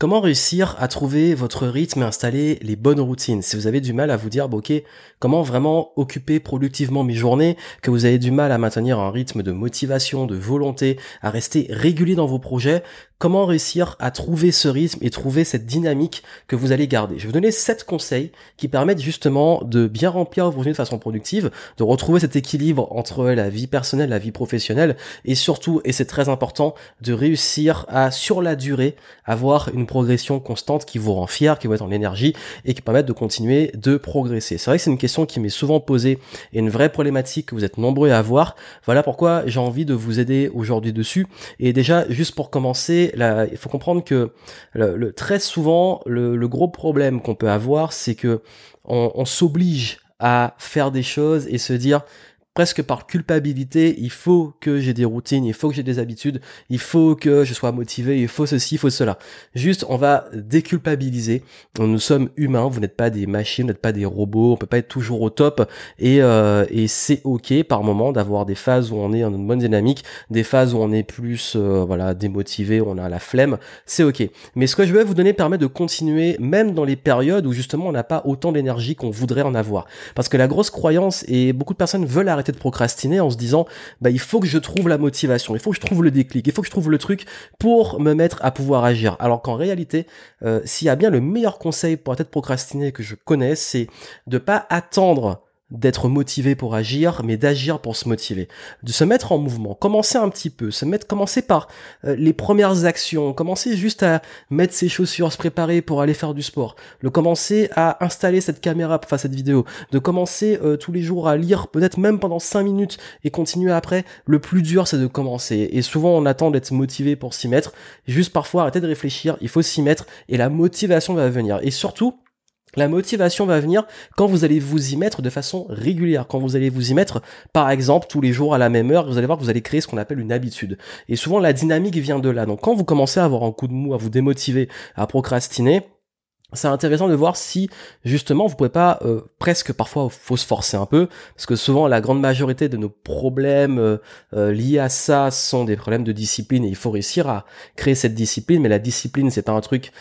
Comment réussir à trouver votre rythme et installer les bonnes routines? Si vous avez du mal à vous dire, ok, comment vraiment occuper productivement mes journées, que vous avez du mal à maintenir un rythme de motivation, de volonté, à rester régulier dans vos projets, comment réussir à trouver ce rythme et trouver cette dynamique que vous allez garder. Je vais vous donner sept conseils qui permettent justement de bien remplir vos journées de façon productive, de retrouver cet équilibre entre la vie personnelle, la vie professionnelle et surtout, et c'est très important, de réussir à, sur la durée, avoir une progression constante qui vous rend fier, qui vous met en énergie et qui permet de continuer de progresser. C'est vrai que c'est une question qui m'est souvent posée et une vraie problématique que vous êtes nombreux à avoir. Voilà pourquoi j'ai envie de vous aider aujourd'hui dessus. Et déjà, juste pour commencer, il faut comprendre que très souvent, le, gros problème qu'on peut avoir, c'est que on s'oblige à faire des choses et se dire presque par culpabilité, il faut que j'ai des routines, il faut que j'ai des habitudes, il faut que je sois motivé, il faut ceci, il faut cela. Juste, on va déculpabiliser. Nous sommes humains, vous n'êtes pas des machines, vous n'êtes pas des robots, on peut pas être toujours au top et, euh, et c'est ok par moment d'avoir des phases où on est en une bonne dynamique, des phases où on est plus euh, voilà démotivé, où on a la flemme, c'est ok. Mais ce que je vais vous donner permet de continuer même dans les périodes où justement on n'a pas autant d'énergie qu'on voudrait en avoir. Parce que la grosse croyance et beaucoup de personnes veulent arrêter de procrastiner en se disant bah il faut que je trouve la motivation, il faut que je trouve le déclic, il faut que je trouve le truc pour me mettre à pouvoir agir. Alors qu'en réalité, euh, s'il y a bien le meilleur conseil pour être procrastiner que je connais, c'est de pas attendre d'être motivé pour agir, mais d'agir pour se motiver, de se mettre en mouvement, commencer un petit peu, se mettre, commencer par euh, les premières actions, commencer juste à mettre ses chaussures, se préparer pour aller faire du sport, le commencer à installer cette caméra pour faire cette vidéo, de commencer euh, tous les jours à lire, peut-être même pendant 5 minutes et continuer après. Le plus dur, c'est de commencer. Et souvent, on attend d'être motivé pour s'y mettre. Juste parfois, arrêter de réfléchir, il faut s'y mettre et la motivation va venir. Et surtout, la motivation va venir quand vous allez vous y mettre de façon régulière, quand vous allez vous y mettre, par exemple, tous les jours à la même heure, vous allez voir que vous allez créer ce qu'on appelle une habitude. Et souvent, la dynamique vient de là. Donc, quand vous commencez à avoir un coup de mou, à vous démotiver, à procrastiner, c'est intéressant de voir si justement vous pouvez pas euh, presque parfois faut se forcer un peu parce que souvent la grande majorité de nos problèmes euh, euh, liés à ça sont des problèmes de discipline et il faut réussir à créer cette discipline. Mais la discipline c'est pas un truc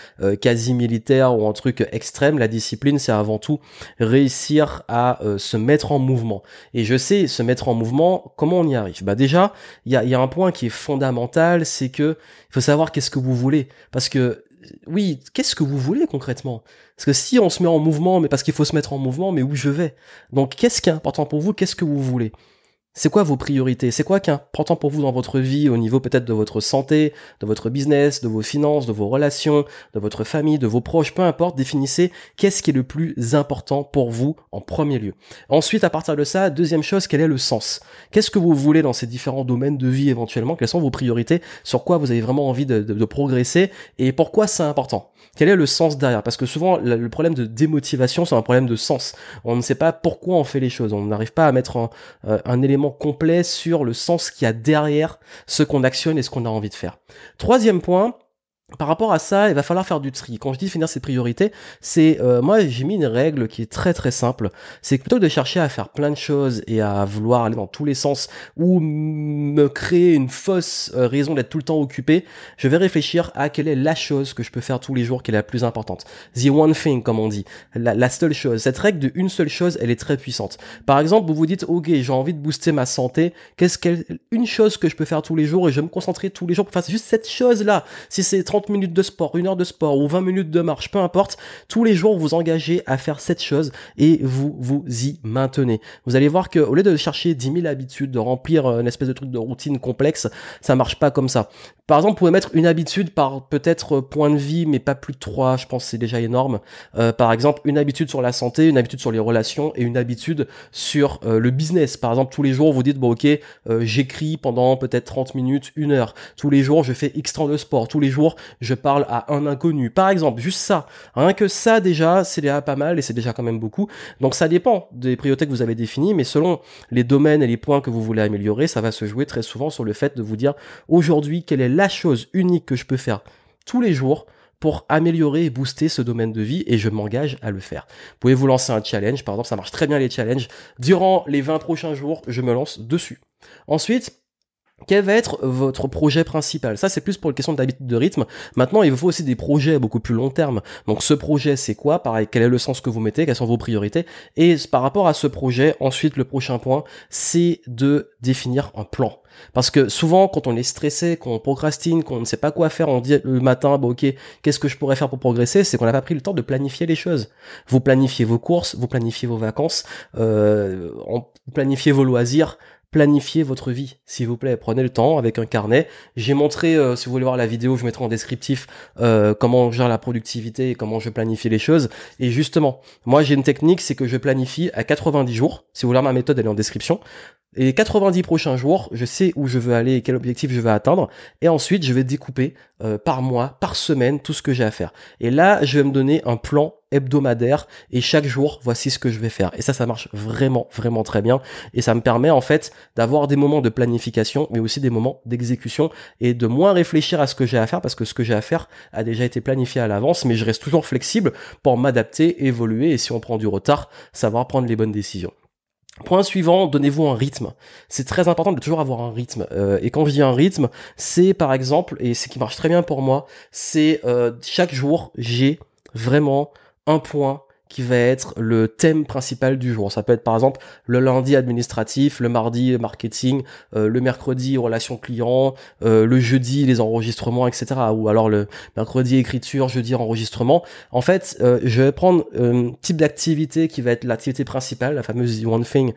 quasi militaire ou un truc extrême. La discipline c'est avant tout réussir à se mettre en mouvement. Et je sais se mettre en mouvement comment on y arrive? Bah déjà il y a, y a un point qui est fondamental c'est que il faut savoir qu'est-ce que vous voulez. Parce que oui, qu'est-ce que vous voulez concrètement? Parce que si on se met en mouvement, mais parce qu'il faut se mettre en mouvement, mais où je vais? Donc qu'est-ce qui est important pour vous? Qu'est-ce que vous voulez? C'est quoi vos priorités? C'est quoi qui est important pour vous dans votre vie au niveau peut-être de votre santé, de votre business, de vos finances, de vos relations, de votre famille, de vos proches, peu importe, définissez qu'est-ce qui est le plus important pour vous en premier lieu. Ensuite, à partir de ça, deuxième chose, quel est le sens? Qu'est-ce que vous voulez dans ces différents domaines de vie éventuellement? Quelles sont vos priorités? Sur quoi vous avez vraiment envie de, progresser? Et pourquoi c'est important? Quel est le sens derrière? Parce que souvent, le problème de démotivation, c'est un problème de sens. On ne sait pas pourquoi on fait les choses. On n'arrive pas à mettre un, euh, un élément complet sur le sens qu'il y a derrière ce qu'on actionne et ce qu'on a envie de faire. Troisième point, par rapport à ça, il va falloir faire du tri. Quand je dis finir ses priorités, c'est euh, moi j'ai mis une règle qui est très très simple. C'est plutôt que de chercher à faire plein de choses et à vouloir aller dans tous les sens ou me créer une fausse euh, raison d'être tout le temps occupé, je vais réfléchir à quelle est la chose que je peux faire tous les jours qui est la plus importante. The one thing comme on dit, la, seule chose. Cette règle de une seule chose, elle est très puissante. Par exemple, vous vous dites ok j'ai envie de booster ma santé, qu'est-ce qu'elle une chose que je peux faire tous les jours et je vais me concentrer tous les jours pour faire juste cette chose là. Si c'est 30 minutes de sport, une heure de sport ou 20 minutes de marche, peu importe, tous les jours vous engagez à faire cette chose et vous vous y maintenez. Vous allez voir que au lieu de chercher 10 000 habitudes, de remplir euh, une espèce de truc de routine complexe, ça marche pas comme ça. Par exemple, vous pouvez mettre une habitude par peut-être point de vie, mais pas plus de trois, je pense que c'est déjà énorme. Euh, par exemple, une habitude sur la santé, une habitude sur les relations et une habitude sur euh, le business. Par exemple, tous les jours, vous dites, bon ok, j'écris pendant peut-être 30 minutes, une heure. Tous les jours, je fais X temps de sport. Tous les jours, je parle à un inconnu. Par exemple, juste ça. Rien que ça, déjà, c'est déjà pas mal et c'est déjà quand même beaucoup. Donc ça dépend des priorités que vous avez définies, mais selon les domaines et les points que vous voulez améliorer, ça va se jouer très souvent sur le fait de vous dire aujourd'hui quelle est la chose unique que je peux faire tous les jours pour améliorer et booster ce domaine de vie et je m'engage à le faire. Vous pouvez vous lancer un challenge, par exemple, ça marche très bien les challenges. Durant les 20 prochains jours, je me lance dessus. Ensuite, quel va être votre projet principal? Ça, c'est plus pour une question d'habitude de rythme. Maintenant, il vous faut aussi des projets beaucoup plus long terme. Donc, ce projet, c'est quoi? Pareil, quel est le sens que vous mettez? Quelles sont vos priorités? Et par rapport à ce projet, ensuite, le prochain point, c'est de définir un plan. Parce que souvent, quand on est stressé, qu'on procrastine, qu'on ne sait pas quoi faire, on dit le matin, bah, ok, qu'est-ce que je pourrais faire pour progresser? C'est qu'on n'a pas pris le temps de planifier les choses. Vous planifiez vos courses, vous planifiez vos vacances, euh, vous planifiez vos loisirs, planifiez votre vie, s'il vous plaît. Prenez le temps avec un carnet. J'ai montré, euh, si vous voulez voir la vidéo, je mettrai en descriptif euh, comment je gère la productivité et comment je planifie les choses. Et justement, moi j'ai une technique, c'est que je planifie à 90 jours. Si vous voulez ma méthode, elle est en description. Et 90 prochains jours, je sais où je veux aller et quel objectif je veux atteindre. Et ensuite, je vais découper euh, par mois, par semaine, tout ce que j'ai à faire. Et là, je vais me donner un plan hebdomadaire et chaque jour, voici ce que je vais faire. Et ça, ça marche vraiment, vraiment très bien. Et ça me permet en fait d'avoir des moments de planification, mais aussi des moments d'exécution et de moins réfléchir à ce que j'ai à faire parce que ce que j'ai à faire a déjà été planifié à l'avance, mais je reste toujours flexible pour m'adapter, évoluer et si on prend du retard, savoir prendre les bonnes décisions. Point suivant, donnez-vous un rythme. C'est très important de toujours avoir un rythme. Euh, et quand je dis un rythme, c'est par exemple, et ce qui marche très bien pour moi, c'est euh, chaque jour, j'ai vraiment un point qui va être le thème principal du jour. Ça peut être par exemple le lundi administratif, le mardi marketing, euh, le mercredi relations clients, euh, le jeudi les enregistrements, etc. Ou alors le mercredi écriture, jeudi enregistrement. En fait, euh, je vais prendre un type d'activité qui va être l'activité principale, la fameuse one thing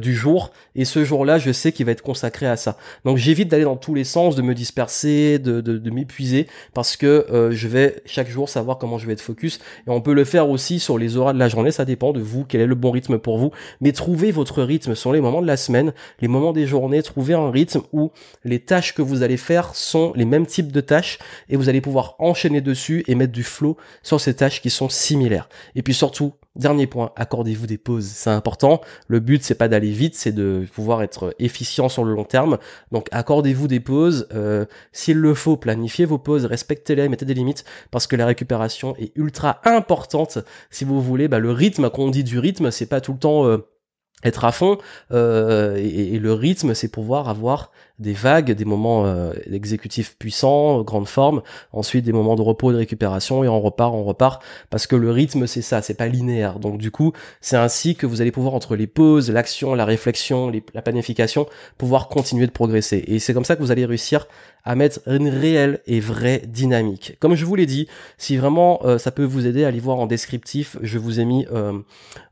du jour. Et ce jour-là, je sais qu'il va être consacré à ça. Donc j'évite d'aller dans tous les sens, de me disperser, de, de, de m'épuiser, parce que je vais chaque jour savoir comment je vais être focus. Et on peut le faire aussi sur les les horaires de la journée, ça dépend de vous, quel est le bon rythme pour vous. Mais trouvez votre rythme sur les moments de la semaine, les moments des journées, trouvez un rythme où les tâches que vous allez faire sont les mêmes types de tâches et vous allez pouvoir enchaîner dessus et mettre du flow sur ces tâches qui sont similaires. Et puis surtout, Dernier point, accordez-vous des pauses, c'est important. Le but c'est pas d'aller vite, c'est de pouvoir être efficient sur le long terme. Donc accordez-vous des pauses. Euh, S'il le faut, planifiez vos pauses, respectez-les, mettez des limites parce que la récupération est ultra importante. Si vous voulez, bah, le rythme, quand on dit du rythme, c'est pas tout le temps euh, être à fond euh, et, le rythme c'est pouvoir avoir des vagues des moments euh, exécutifs puissants grande forme ensuite des moments de repos de récupération et on repart on repart parce que le rythme c'est ça c'est pas linéaire donc du coup c'est ainsi que vous allez pouvoir entre les pauses l'action la réflexion la planification pouvoir continuer de progresser et c'est comme ça que vous allez réussir à mettre une réelle et vraie dynamique. Comme je vous l'ai dit, si vraiment euh, ça peut vous aider, à aller voir en descriptif. Je vous ai mis euh,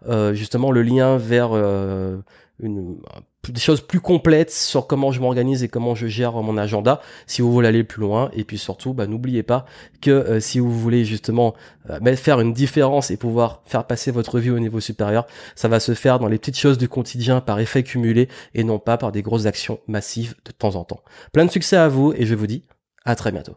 euh, justement le lien vers une, des choses plus complètes sur comment je m'organise et comment je gère mon agenda si vous voulez aller plus loin. Et puis surtout bah, n'oubliez pas que euh, si vous voulez justement euh, faire une différence et pouvoir faire passer votre vie au niveau supérieur ça va se faire dans les petites choses du quotidien par effet cumulé et non pas par des grosses actions massives de temps en temps. Plein de succès à vous et je vous dis à très bientôt